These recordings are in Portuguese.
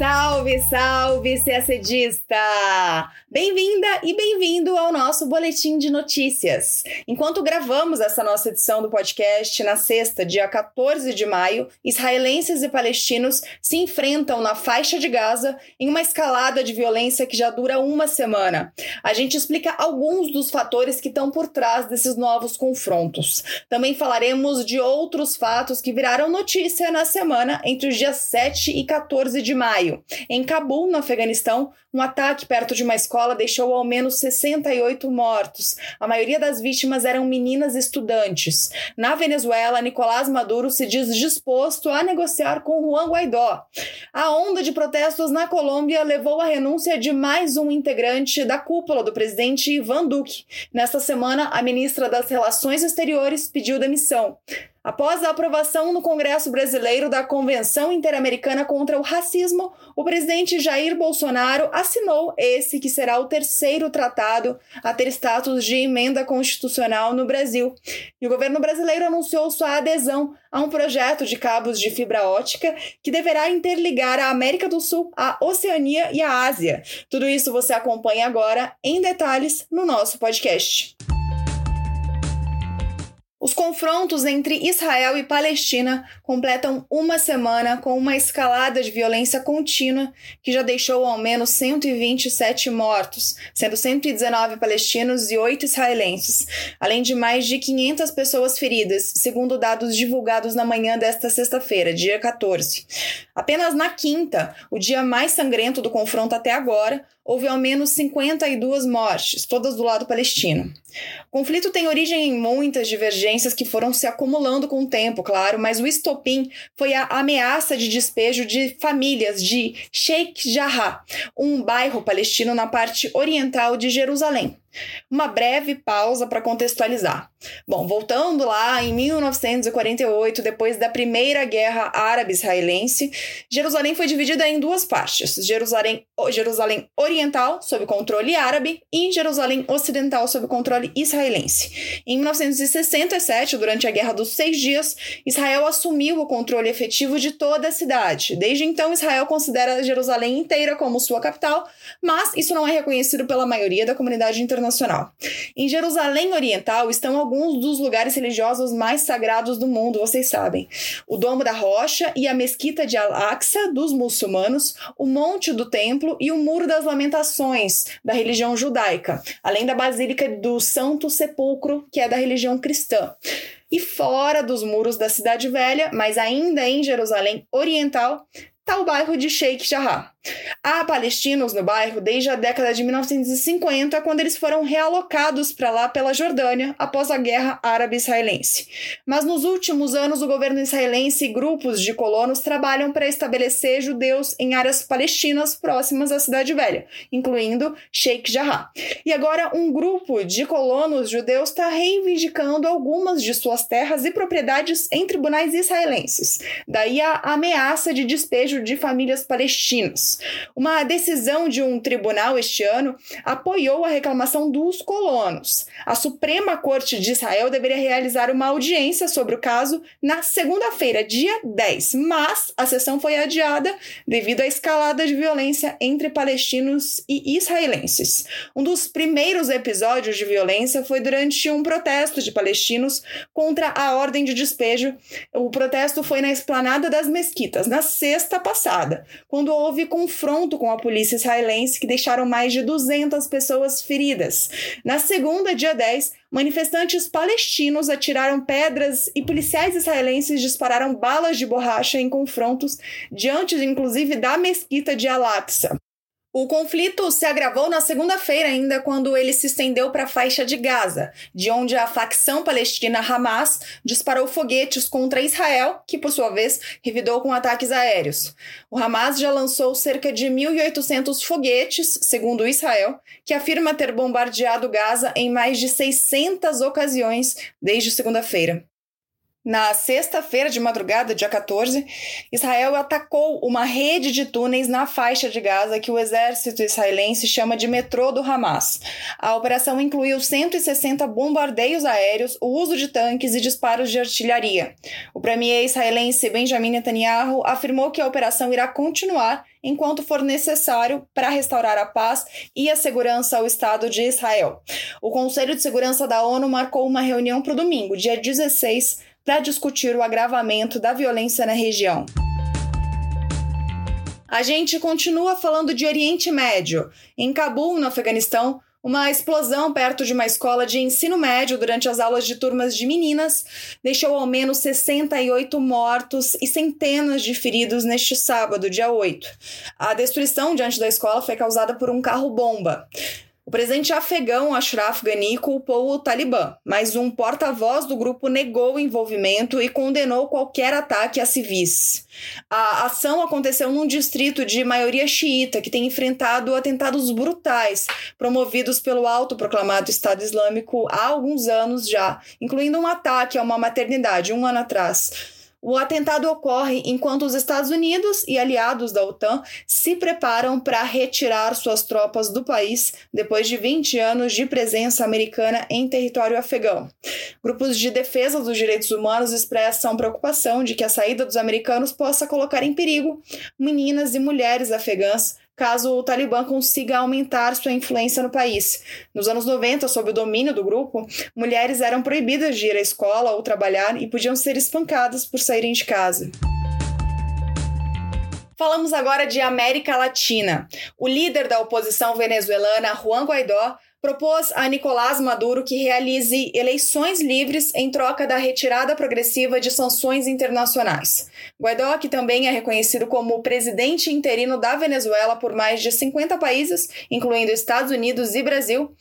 Salve, salve, CACDista! Bem-vinda e bem-vindo ao nosso boletim de notícias. Enquanto gravamos essa nossa edição do podcast na sexta, dia 14 de maio, israelenses e palestinos se enfrentam na faixa de Gaza em uma escalada de violência que já dura uma semana. A gente explica alguns dos fatores que estão por trás desses novos confrontos. Também falaremos de outros fatos que viraram notícia na semana entre os dias 7 e 14 de maio. Em Cabul, no Afeganistão, um ataque perto de uma escola deixou ao menos 68 mortos. A maioria das vítimas eram meninas estudantes. Na Venezuela, Nicolás Maduro se diz disposto a negociar com Juan Guaidó. A onda de protestos na Colômbia levou à renúncia de mais um integrante da cúpula do presidente Ivan Duque. Nesta semana, a ministra das Relações Exteriores pediu demissão. Após a aprovação no Congresso Brasileiro da Convenção Interamericana contra o Racismo, o presidente Jair Bolsonaro assinou esse que será o terceiro tratado a ter status de emenda constitucional no Brasil. E o governo brasileiro anunciou sua adesão a um projeto de cabos de fibra ótica que deverá interligar a América do Sul, a Oceania e a Ásia. Tudo isso você acompanha agora em detalhes no nosso podcast. Os confrontos entre Israel e Palestina completam uma semana com uma escalada de violência contínua que já deixou ao menos 127 mortos, sendo 119 palestinos e 8 israelenses, além de mais de 500 pessoas feridas, segundo dados divulgados na manhã desta sexta-feira, dia 14. Apenas na quinta, o dia mais sangrento do confronto até agora, houve ao menos 52 mortes, todas do lado palestino. O conflito tem origem em muitas divergências que foram se acumulando com o tempo, claro, mas o estopim foi a ameaça de despejo de famílias de Sheikh Jarrah, um bairro palestino na parte oriental de Jerusalém. Uma breve pausa para contextualizar. Bom, voltando lá em 1948, depois da Primeira Guerra Árabe-Israelense, Jerusalém foi dividida em duas partes: Jerusalém, Jerusalém Oriental, sob controle árabe, e Jerusalém Ocidental, sob controle israelense. Em 1967, durante a Guerra dos Seis Dias, Israel assumiu o controle efetivo de toda a cidade. Desde então, Israel considera Jerusalém inteira como sua capital, mas isso não é reconhecido pela maioria da comunidade internacional internacional. Em Jerusalém Oriental estão alguns dos lugares religiosos mais sagrados do mundo, vocês sabem. O Domo da Rocha e a Mesquita de Al-Aqsa dos muçulmanos, o Monte do Templo e o Muro das Lamentações da religião judaica, além da Basílica do Santo Sepulcro, que é da religião cristã. E fora dos muros da Cidade Velha, mas ainda em Jerusalém Oriental, está o bairro de Sheikh Jarrah. Há palestinos no bairro desde a década de 1950, quando eles foram realocados para lá pela Jordânia após a Guerra Árabe-Israelense. Mas nos últimos anos, o governo israelense e grupos de colonos trabalham para estabelecer judeus em áreas palestinas próximas à Cidade Velha, incluindo Sheikh Jarrah. E agora, um grupo de colonos judeus está reivindicando algumas de suas terras e propriedades em tribunais israelenses. Daí a ameaça de despejo de famílias palestinas. Uma decisão de um tribunal este ano apoiou a reclamação dos colonos. A Suprema Corte de Israel deveria realizar uma audiência sobre o caso na segunda-feira, dia 10, mas a sessão foi adiada devido à escalada de violência entre palestinos e israelenses. Um dos primeiros episódios de violência foi durante um protesto de palestinos contra a ordem de despejo. O protesto foi na esplanada das mesquitas, na sexta passada, quando houve confronto com a polícia israelense que deixaram mais de 200 pessoas feridas. Na segunda, dia 10, manifestantes palestinos atiraram pedras e policiais israelenses dispararam balas de borracha em confrontos diante, inclusive, da mesquita de Al-Aqsa. O conflito se agravou na segunda-feira, ainda quando ele se estendeu para a faixa de Gaza, de onde a facção palestina Hamas disparou foguetes contra Israel, que por sua vez revidou com ataques aéreos. O Hamas já lançou cerca de 1.800 foguetes, segundo Israel, que afirma ter bombardeado Gaza em mais de 600 ocasiões desde segunda-feira. Na sexta-feira de madrugada, dia 14, Israel atacou uma rede de túneis na faixa de Gaza que o exército israelense chama de metrô do Hamas. A operação incluiu 160 bombardeios aéreos, o uso de tanques e disparos de artilharia. O premier israelense Benjamin Netanyahu afirmou que a operação irá continuar enquanto for necessário para restaurar a paz e a segurança ao Estado de Israel. O Conselho de Segurança da ONU marcou uma reunião para o domingo, dia 16, para discutir o agravamento da violência na região. A gente continua falando de Oriente Médio. Em Cabul, no Afeganistão, uma explosão perto de uma escola de ensino médio durante as aulas de turmas de meninas deixou ao menos 68 mortos e centenas de feridos neste sábado, dia 8. A destruição diante da escola foi causada por um carro-bomba. O presidente afegão Ashraf Ghani culpou o Talibã, mas um porta-voz do grupo negou o envolvimento e condenou qualquer ataque a civis. A ação aconteceu num distrito de maioria xiita que tem enfrentado atentados brutais promovidos pelo autoproclamado Estado Islâmico há alguns anos já, incluindo um ataque a uma maternidade um ano atrás. O atentado ocorre enquanto os Estados Unidos e aliados da OTAN se preparam para retirar suas tropas do país depois de 20 anos de presença americana em território afegão. Grupos de defesa dos direitos humanos expressam preocupação de que a saída dos americanos possa colocar em perigo meninas e mulheres afegãs caso o Talibã consiga aumentar sua influência no país. Nos anos 90, sob o domínio do grupo, mulheres eram proibidas de ir à escola ou trabalhar e podiam ser espancadas por saírem de casa. Falamos agora de América Latina. O líder da oposição venezuelana, Juan Guaidó, propôs a Nicolás Maduro que realize eleições livres em troca da retirada progressiva de sanções internacionais. Guaidó, que também é reconhecido como presidente interino da Venezuela por mais de 50 países, incluindo Estados Unidos e Brasil,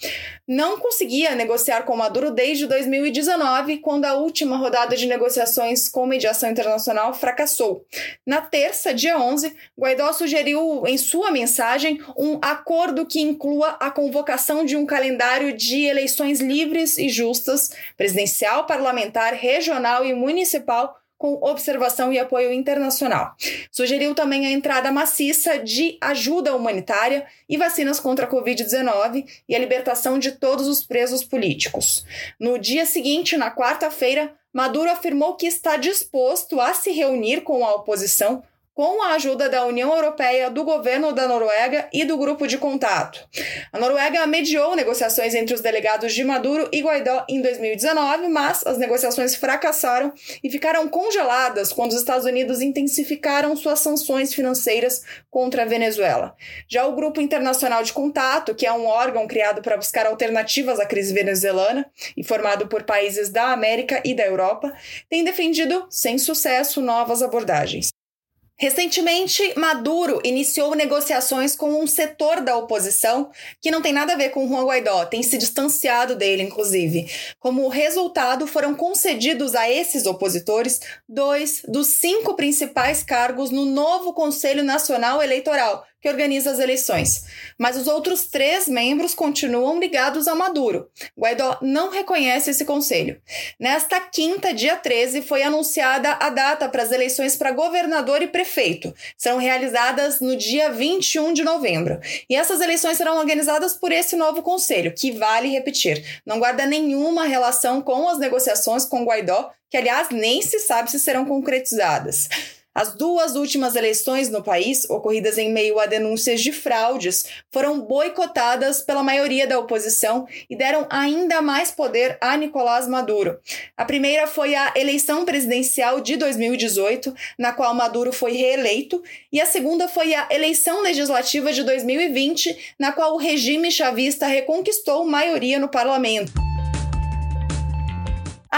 não conseguia negociar com Maduro desde 2019, quando a última rodada de negociações com mediação internacional fracassou. Na terça, dia 11, Guaidó sugeriu em sua mensagem um acordo que inclua a convocação de um calendário de eleições livres e justas, presidencial, parlamentar, regional e municipal, com observação e apoio internacional. Sugeriu também a entrada maciça de ajuda humanitária e vacinas contra a Covid-19 e a libertação de todos os presos políticos. No dia seguinte, na quarta-feira, Maduro afirmou que está disposto a se reunir com a oposição com a ajuda da União Europeia, do governo da Noruega e do grupo de contato. A Noruega mediou negociações entre os delegados de Maduro e Guaidó em 2019, mas as negociações fracassaram e ficaram congeladas quando os Estados Unidos intensificaram suas sanções financeiras contra a Venezuela. Já o Grupo Internacional de Contato, que é um órgão criado para buscar alternativas à crise venezuelana e formado por países da América e da Europa, tem defendido, sem sucesso, novas abordagens. Recentemente, Maduro iniciou negociações com um setor da oposição que não tem nada a ver com Juan Guaidó, tem se distanciado dele, inclusive. Como resultado, foram concedidos a esses opositores dois dos cinco principais cargos no novo Conselho Nacional Eleitoral, que organiza as eleições. Mas os outros três membros continuam ligados a Maduro. Guaidó não reconhece esse conselho. Nesta quinta, dia 13, foi anunciada a data para as eleições para governador e prefeito. Serão realizadas no dia 21 de novembro. E essas eleições serão organizadas por esse novo conselho, que vale repetir, não guarda nenhuma relação com as negociações com Guaidó, que aliás nem se sabe se serão concretizadas. As duas últimas eleições no país, ocorridas em meio a denúncias de fraudes, foram boicotadas pela maioria da oposição e deram ainda mais poder a Nicolás Maduro. A primeira foi a eleição presidencial de 2018, na qual Maduro foi reeleito, e a segunda foi a eleição legislativa de 2020, na qual o regime chavista reconquistou maioria no parlamento.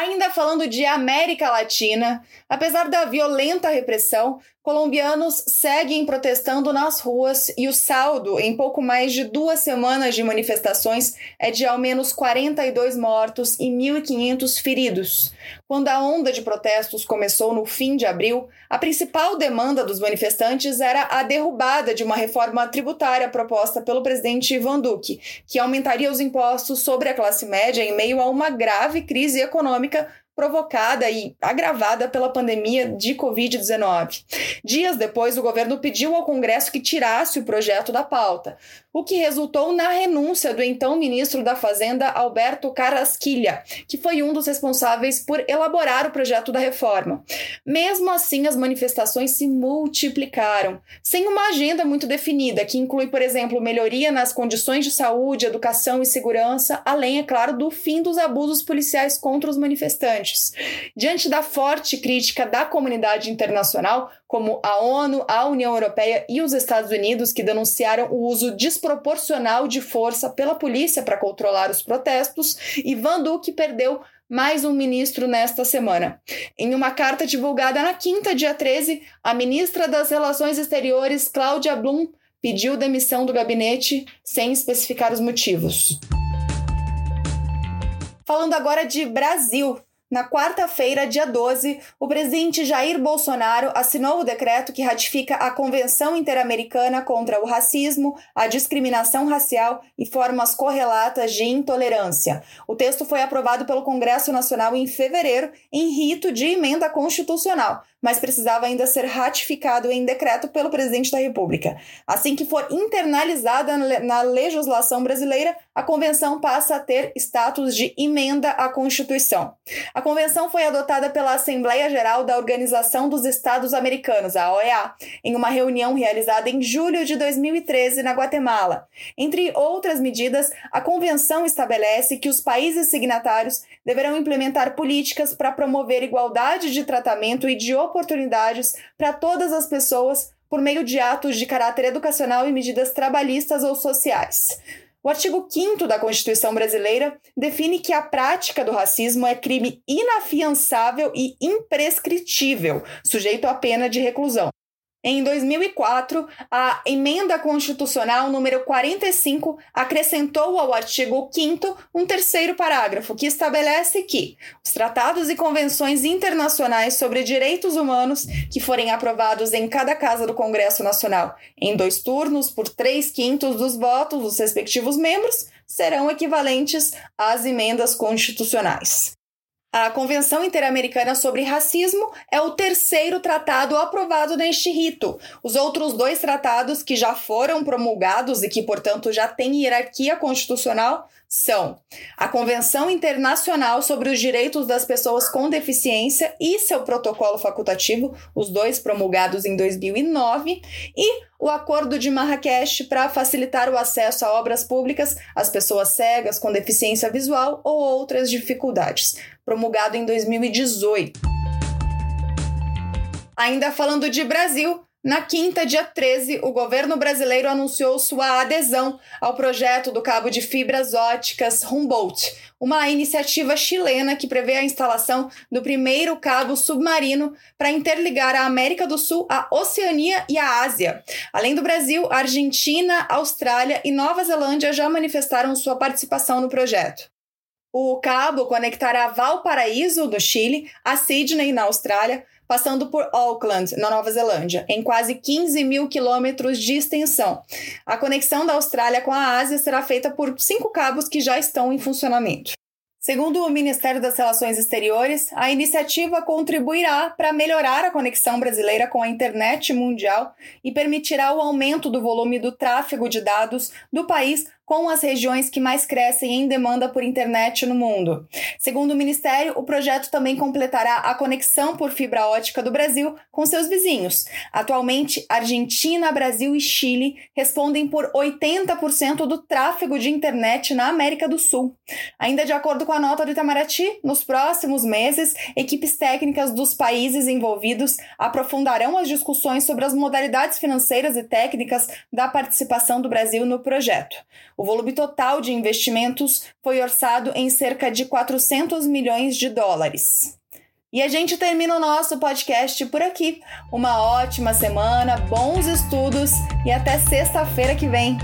Ainda falando de América Latina, apesar da violenta repressão, colombianos seguem protestando nas ruas e o saldo, em pouco mais de duas semanas de manifestações, é de ao menos 42 mortos e 1.500 feridos. Quando a onda de protestos começou no fim de abril, a principal demanda dos manifestantes era a derrubada de uma reforma tributária proposta pelo presidente Ivan Duque, que aumentaria os impostos sobre a classe média em meio a uma grave crise econômica provocada e agravada pela pandemia de Covid-19. Dias depois, o governo pediu ao Congresso que tirasse o projeto da pauta, o que resultou na renúncia do então ministro da Fazenda, Alberto Carrasquilha, que foi um dos responsáveis por elaborar o projeto da reforma. Mesmo assim, as manifestações se multiplicaram, sem uma agenda muito definida, que inclui, por exemplo, melhoria nas condições de saúde, educação e segurança, além, é claro, do fim dos abusos policiais contra os manifestantes. Diante da forte crítica da comunidade internacional, como a ONU, a União Europeia e os Estados Unidos, que denunciaram o uso desproporcional de força pela polícia para controlar os protestos, Ivan Duque perdeu mais um ministro nesta semana. Em uma carta divulgada na quinta, dia 13, a ministra das Relações Exteriores, Cláudia Blum, pediu demissão do gabinete sem especificar os motivos. Falando agora de Brasil, na quarta-feira, dia 12, o presidente Jair Bolsonaro assinou o decreto que ratifica a Convenção Interamericana contra o Racismo, a Discriminação Racial e Formas Correlatas de Intolerância. O texto foi aprovado pelo Congresso Nacional em fevereiro, em rito de emenda constitucional, mas precisava ainda ser ratificado em decreto pelo presidente da República. Assim que for internalizada na legislação brasileira, a convenção passa a ter status de emenda à Constituição. A convenção foi adotada pela Assembleia Geral da Organização dos Estados Americanos, a OEA, em uma reunião realizada em julho de 2013 na Guatemala. Entre outras medidas, a convenção estabelece que os países signatários deverão implementar políticas para promover igualdade de tratamento e de oportunidades para todas as pessoas por meio de atos de caráter educacional e medidas trabalhistas ou sociais. O artigo 5 da Constituição brasileira define que a prática do racismo é crime inafiançável e imprescritível, sujeito à pena de reclusão. Em 2004, a emenda constitucional número 45 acrescentou ao artigo 5 um terceiro parágrafo que estabelece que os tratados e convenções internacionais sobre direitos humanos que forem aprovados em cada casa do Congresso Nacional em dois turnos por três quintos dos votos dos respectivos membros serão equivalentes às emendas constitucionais. A Convenção Interamericana sobre Racismo é o terceiro tratado aprovado neste rito. Os outros dois tratados que já foram promulgados e que, portanto, já têm hierarquia constitucional são a Convenção Internacional sobre os Direitos das Pessoas com Deficiência e seu protocolo facultativo, os dois promulgados em 2009, e o Acordo de Marrakech para facilitar o acesso a obras públicas às pessoas cegas com deficiência visual ou outras dificuldades, promulgado em 2018. Ainda falando de Brasil, na quinta, dia 13, o governo brasileiro anunciou sua adesão ao projeto do cabo de fibras óticas Humboldt, uma iniciativa chilena que prevê a instalação do primeiro cabo submarino para interligar a América do Sul, a Oceania e a Ásia. Além do Brasil, Argentina, Austrália e Nova Zelândia já manifestaram sua participação no projeto. O cabo conectará Valparaíso, do Chile, a Sydney, na Austrália, passando por Auckland, na Nova Zelândia, em quase 15 mil quilômetros de extensão. A conexão da Austrália com a Ásia será feita por cinco cabos que já estão em funcionamento. Segundo o Ministério das Relações Exteriores, a iniciativa contribuirá para melhorar a conexão brasileira com a internet mundial e permitirá o aumento do volume do tráfego de dados do país com as regiões que mais crescem em demanda por internet no mundo. Segundo o Ministério, o projeto também completará a conexão por fibra ótica do Brasil com seus vizinhos. Atualmente, Argentina, Brasil e Chile respondem por 80% do tráfego de internet na América do Sul. Ainda de acordo com a nota do Itamaraty, nos próximos meses, equipes técnicas dos países envolvidos aprofundarão as discussões sobre as modalidades financeiras e técnicas da participação do Brasil no projeto. O volume total de investimentos foi orçado em cerca de 400 milhões de dólares. E a gente termina o nosso podcast por aqui. Uma ótima semana, bons estudos e até sexta-feira que vem.